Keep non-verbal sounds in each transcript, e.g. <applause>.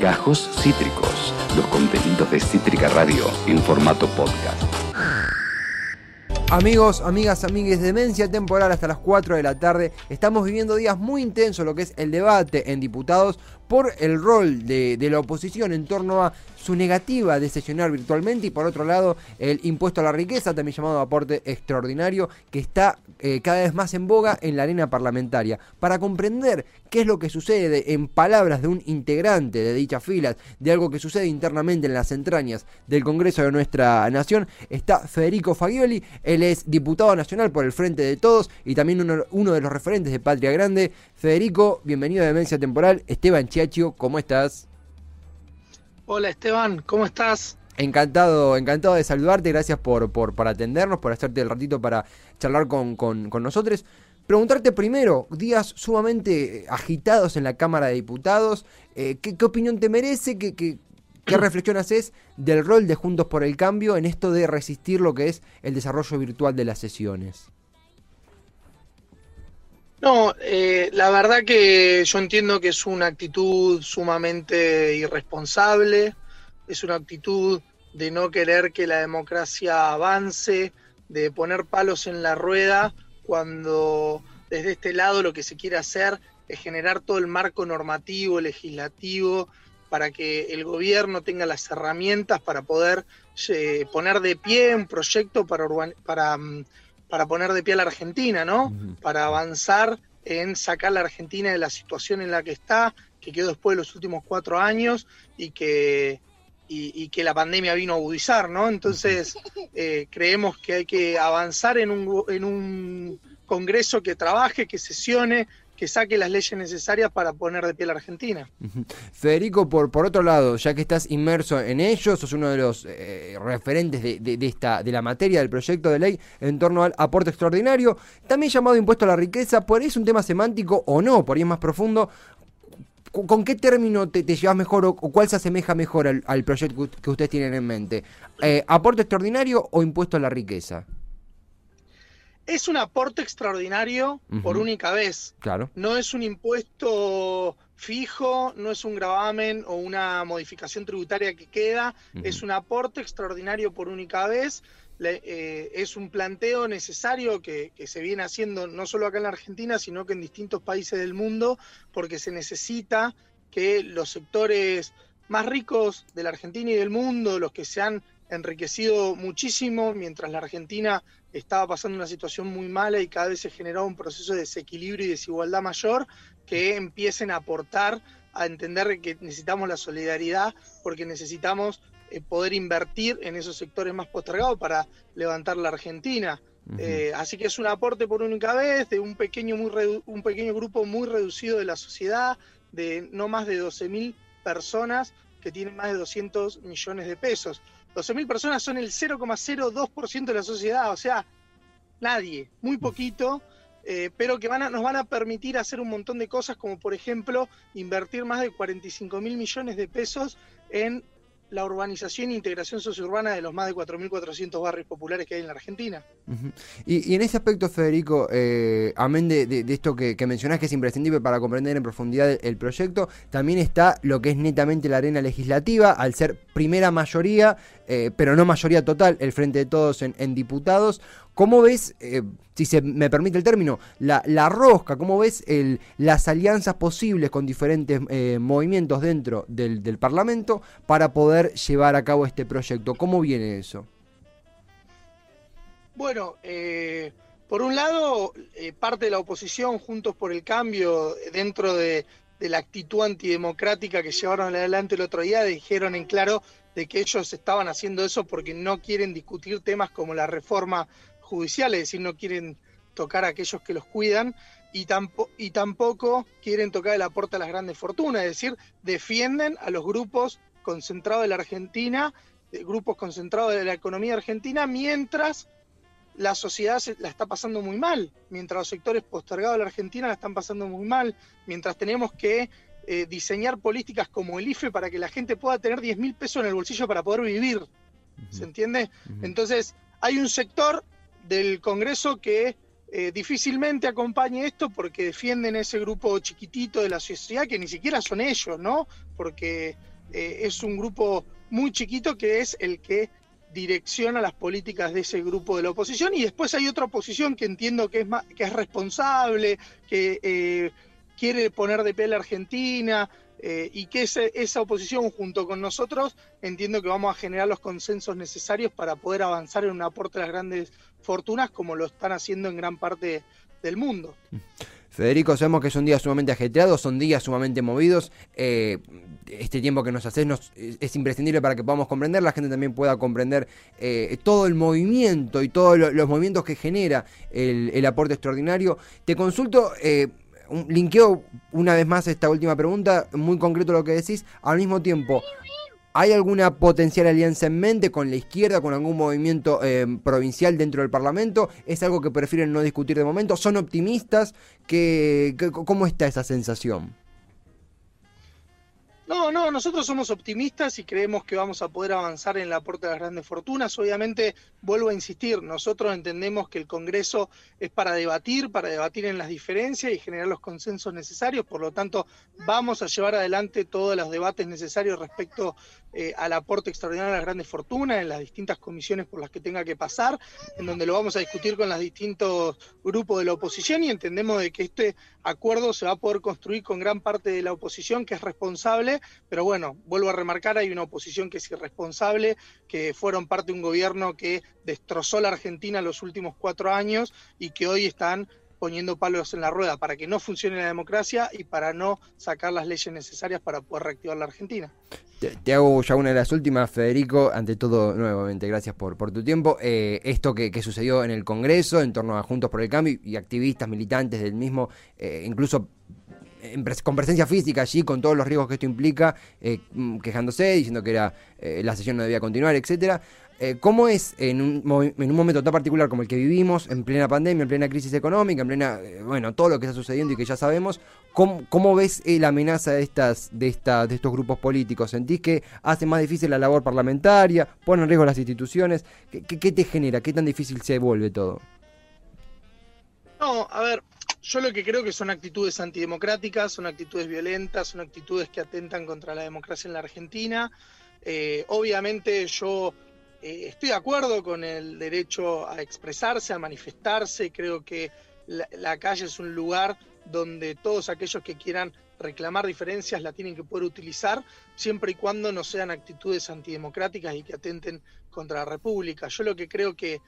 Gajos Cítricos, los contenidos de Cítrica Radio en formato podcast. Amigos, amigas, amigues, demencia temporal hasta las 4 de la tarde. Estamos viviendo días muy intensos, lo que es el debate en diputados por el rol de, de, la oposición en torno a su negativa de sesionar virtualmente y por otro lado el impuesto a la riqueza, también llamado aporte extraordinario, que está eh, cada vez más en boga en la arena parlamentaria. Para comprender qué es lo que sucede en palabras de un integrante de dichas filas, de algo que sucede internamente en las entrañas del Congreso de nuestra nación, está Federico Fagioli, él es diputado nacional por el Frente de Todos y también uno, uno de los referentes de Patria Grande. Federico, bienvenido a Demencia Temporal. Esteban Chiacho, ¿cómo estás? Hola Esteban, ¿cómo estás? Encantado, encantado de saludarte, gracias por, por, por atendernos, por hacerte el ratito para charlar con, con, con nosotros. Preguntarte primero, días sumamente agitados en la Cámara de Diputados, eh, ¿qué, ¿qué, opinión te merece? ¿Qué, qué, qué <clears throat> reflexión haces del rol de Juntos por el Cambio en esto de resistir lo que es el desarrollo virtual de las sesiones? No, eh, la verdad que yo entiendo que es una actitud sumamente irresponsable, es una actitud de no querer que la democracia avance, de poner palos en la rueda, cuando desde este lado lo que se quiere hacer es generar todo el marco normativo, legislativo, para que el gobierno tenga las herramientas para poder eh, poner de pie un proyecto para, para mm, para poner de pie a la Argentina, ¿no? Uh -huh. Para avanzar en sacar a la Argentina de la situación en la que está, que quedó después de los últimos cuatro años y que, y, y que la pandemia vino a agudizar, ¿no? Entonces, eh, creemos que hay que avanzar en un, en un Congreso que trabaje, que sesione, que saque las leyes necesarias para poner de pie a la Argentina. Federico, por, por otro lado, ya que estás inmerso en ello, sos uno de los eh, referentes de, de, esta, de la materia del proyecto de ley en torno al aporte extraordinario, también llamado impuesto a la riqueza, por ahí es un tema semántico o no, por ahí es más profundo. ¿Con qué término te, llevas mejor o, cuál se asemeja mejor al, al proyecto que ustedes tienen en mente? Eh, ¿Aporte extraordinario o impuesto a la riqueza? Es un aporte extraordinario uh -huh. por única vez. Claro. No es un impuesto fijo, no es un gravamen o una modificación tributaria que queda, uh -huh. es un aporte extraordinario por única vez. Le, eh, es un planteo necesario que, que, se viene haciendo no solo acá en la Argentina, sino que en distintos países del mundo, porque se necesita que los sectores más ricos de la Argentina y del mundo, los que se han enriquecido muchísimo, mientras la Argentina estaba pasando una situación muy mala y cada vez se generaba un proceso de desequilibrio y desigualdad mayor, que empiecen a aportar a entender que necesitamos la solidaridad porque necesitamos eh, poder invertir en esos sectores más postergados para levantar la Argentina. Uh -huh. eh, así que es un aporte por única vez de un pequeño, muy un pequeño grupo muy reducido de la sociedad, de no más de 12.000 personas que tienen más de 200 millones de pesos. 12.000 personas son el 0,02% de la sociedad, o sea, nadie, muy poquito, eh, pero que van a, nos van a permitir hacer un montón de cosas, como por ejemplo invertir más de 45 mil millones de pesos en la urbanización e integración sociourbana de los más de 4.400 barrios populares que hay en la Argentina. Y, en ese aspecto, Federico, eh, amén de, esto que, que, mencionás que es imprescindible para comprender en profundidad el, proyecto, también está lo que es netamente la arena legislativa, al ser primera mayoría, eh, pero no mayoría total, el Frente de Todos en diputados. ¿Cómo ves, eh, si se me permite el término, la, rosca? ¿Cómo ves las alianzas posibles con diferentes eh, movimientos dentro del, Parlamento para poder llevar a cabo este proyecto? ¿Cómo viene eso? Bueno, eh, por un lado, parte de la oposición, Juntos por el Cambio, dentro de, de la actitud antidemocrática que llevaron adelante el otro día, dijeron en claro de que ellos estaban haciendo eso porque no quieren discutir temas como la reforma judicial, es decir, no quieren tocar a aquellos que los cuidan y, tampo y tampoco quieren tocar el aporte a las grandes fortunas, es decir, defienden a los grupos concentrados de la Argentina, de grupos concentrados de la economía argentina, mientras la sociedad se, la está pasando muy mal, mientras los sectores postergados de la Argentina la están pasando muy mal, mientras tenemos que eh, diseñar políticas como el IFE para que la gente pueda tener 10 mil pesos en el bolsillo para poder vivir. ¿Se entiende? Entonces, hay un sector del Congreso que eh, difícilmente acompañe esto porque defienden ese grupo chiquitito de la sociedad que ni siquiera son ellos, ¿no? Porque eh, es un grupo muy chiquito que es el que direcciona las políticas de ese grupo de la oposición y después hay otra oposición que entiendo que es, que es responsable, que eh, quiere poner de pie la Argentina y que esa oposición junto con nosotros entiendo que vamos a generar los consensos necesarios para poder avanzar en un aporte a las grandes fortunas como lo están haciendo en gran parte del mundo. Federico, sabemos que son días sumamente ajetreados, son días sumamente movidos. Eh, este tiempo que nos haces es imprescindible para que podamos comprender, la gente también pueda comprender eh, todo el movimiento y todos los movimientos que genera el, aporte extraordinario. Te consulto, eh, linkeo una vez más esta última pregunta, muy concreto lo que decís. Al mismo tiempo, ¿Hay alguna potencial alianza en mente con la izquierda, con algún movimiento eh, provincial dentro del Parlamento? ¿Es algo que prefieren no discutir de momento? ¿Son optimistas? ¿Cómo está esa sensación? No, no, nosotros somos optimistas y creemos que vamos a poder avanzar en el aporte de las grandes fortunas. Obviamente, vuelvo a insistir, nosotros entendemos que el Congreso es para debatir, para debatir en las diferencias y generar los consensos necesarios. Por lo tanto, vamos a llevar adelante todos los debates necesarios respecto eh, al aporte extraordinario a las grandes fortunas en las distintas comisiones por las que tenga que pasar, en donde lo vamos a discutir con los distintos grupos de la oposición y entendemos de que este acuerdo se va a poder construir con gran parte de la oposición que es responsable, pero bueno, vuelvo a remarcar, hay una oposición que es irresponsable, que fueron parte de un gobierno que destrozó la Argentina los últimos cuatro años y que hoy están poniendo palos en la rueda para que no funcione la democracia y para no sacar las leyes necesarias para poder reactivar la Argentina. Te, hago ya una de las últimas, Federico. Ante todo, nuevamente, gracias por, tu tiempo. Eh, esto que, sucedió en el Congreso en torno a Juntos por el Cambio y activistas, militantes del mismo, eh, incluso con presencia física allí, con todos los riesgos que esto implica, eh, mm, quejándose, diciendo que era la sesión no debía continuar, etcétera. Eh, ¿Cómo es en un, en un, momento tan particular como el que vivimos, en plena pandemia, en plena crisis económica, en plena, eh, bueno, todo lo que está sucediendo y que ya sabemos, cómo, ves eh, la amenaza de, estas, de, esta, de estos grupos políticos? ¿Sentís que hace más difícil la labor parlamentaria, pone en riesgo las instituciones? ¿Qué, qué te genera? ¿Qué tan difícil se vuelve todo? No, a ver, yo lo que creo que son actitudes antidemocráticas, son actitudes violentas, son actitudes que atentan contra la democracia en la Argentina. obviamente yo eh, estoy de acuerdo con el derecho a expresarse, a manifestarse. Creo que la, calle es un lugar donde todos aquellos que quieran reclamar diferencias la tienen que poder utilizar, siempre y cuando no sean actitudes antidemocráticas y que atenten contra la República. Yo lo que creo que,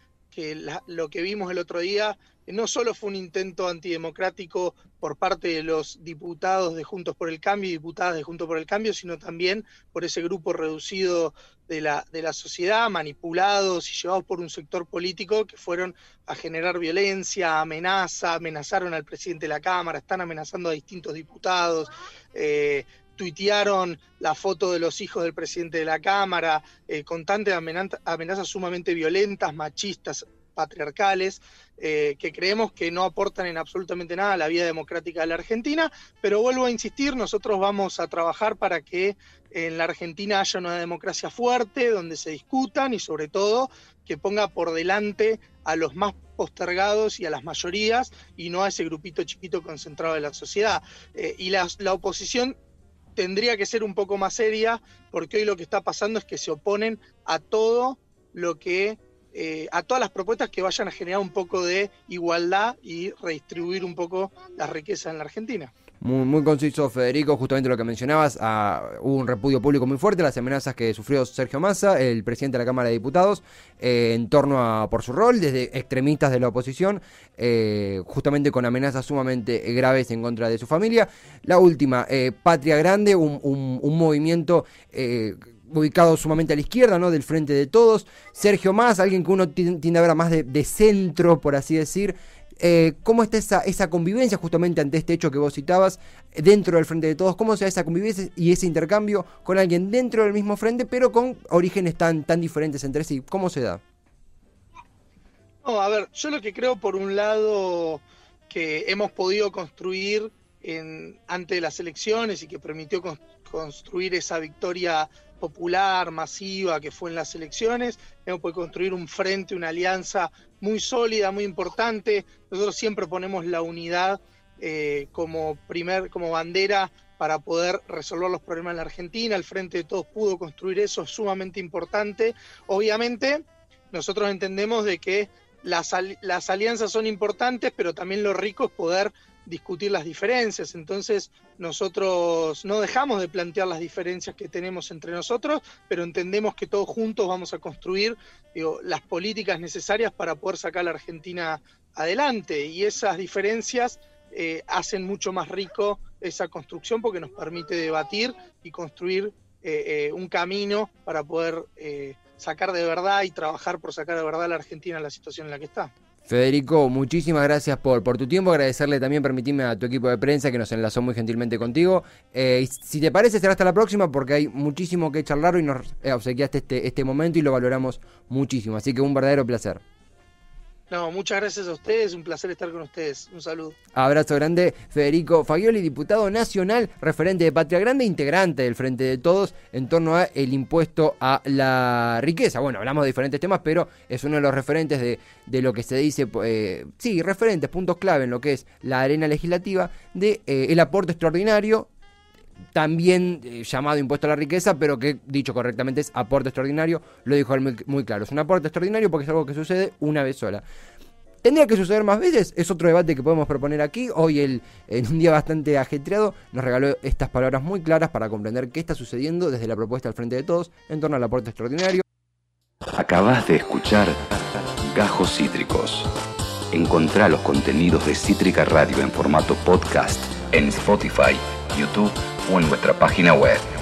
lo que vimos el otro día no solo fue un intento antidemocrático por parte de los diputados de Juntos por el Cambio y diputadas de Juntos por el Cambio, sino también por ese grupo reducido de la, de la sociedad, manipulados y llevados por un sector político que fueron a generar violencia, amenaza, amenazaron al presidente de la Cámara, están amenazando a distintos diputados. Eh, tuitearon la foto de los hijos del presidente de la Cámara, eh, con tantas amenazas sumamente violentas, machistas, patriarcales, eh, que creemos que no aportan en absolutamente nada a la vida democrática de la Argentina, pero vuelvo a insistir, nosotros vamos a trabajar para que en la Argentina haya una democracia fuerte, donde se discutan y sobre todo que ponga por delante a los más postergados y a las mayorías y no a ese grupito chiquito concentrado de la sociedad. Eh, y la, la oposición tendría que ser un poco más seria porque hoy lo que está pasando es que se oponen a todo lo que eh, a todas las propuestas que vayan a generar un poco de igualdad y redistribuir un poco la riqueza en la Argentina. Muy, conciso, Federico, justamente lo que mencionabas, ah, hubo un repudio público muy fuerte, las amenazas que sufrió Sergio Massa, el presidente de la Cámara de Diputados, eh, en torno a por su rol, desde extremistas de la oposición, eh, justamente con amenazas sumamente graves en contra de su familia. La última, Patria Grande, un, un movimiento ubicado sumamente a la izquierda, ¿no? Del frente de todos. Sergio Más, alguien que uno tiende a ver más de, centro, por así decir. Eh, ¿Cómo está esa, esa convivencia justamente ante este hecho que vos citabas dentro del frente de todos? ¿Cómo se da esa convivencia y ese intercambio con alguien dentro del mismo frente, pero con orígenes tan, tan diferentes entre sí? ¿Cómo se da? No, a ver, yo lo que creo por un lado que hemos podido construir en, ante las elecciones y que permitió construir esa victoria popular, masiva que fue en las elecciones, hemos podido construir un frente, una alianza muy sólida, muy importante. Nosotros siempre ponemos la unidad eh, como primer, como bandera para poder resolver los problemas en la Argentina. El Frente de Todos pudo construir eso, es sumamente importante. Obviamente, nosotros entendemos de que las, las alianzas son importantes, pero también lo rico es poder discutir las diferencias. Entonces, nosotros no dejamos de plantear las diferencias que tenemos entre nosotros, pero entendemos que todos juntos vamos a construir las políticas necesarias para poder sacar a la Argentina adelante. Y esas diferencias eh, hacen mucho más rico esa construcción porque nos permite debatir y construir eh, eh, un camino para poder sacar de verdad y trabajar por sacar de verdad a la Argentina en la situación en la que está. Federico, muchísimas gracias por, por tu tiempo. Agradecerle también, permitirme a tu equipo de prensa que nos enlazó muy gentilmente contigo. Eh, si te parece, será hasta la próxima porque hay muchísimo que charlar y nos obsequiaste este, este momento y lo valoramos muchísimo. Así que un verdadero placer. No, muchas gracias a ustedes, un placer estar con ustedes. Un saludo. Abrazo grande, Federico Fagioli, diputado nacional, referente de Patria Grande, integrante del Frente de Todos en torno a el impuesto a la riqueza. Bueno, hablamos de diferentes temas, pero es uno de los referentes de, de lo que se dice, eh, sí, referentes, puntos clave en lo que es la arena legislativa de eh, el aporte extraordinario también eh, llamado impuesto a la riqueza, pero que dicho correctamente es aporte extraordinario, lo dijo él muy, claro, es un aporte extraordinario porque es algo que sucede una vez sola. ¿Tendría que suceder más veces? Es otro debate que podemos proponer aquí. Hoy, el, en un día bastante ajetreado, nos regaló estas palabras muy claras para comprender qué está sucediendo desde la propuesta al frente de todos en torno al aporte extraordinario. Acabas de escuchar Gajos Cítricos. Encontrá los contenidos de Cítrica Radio en formato podcast en Spotify, YouTube o en nuestra página web.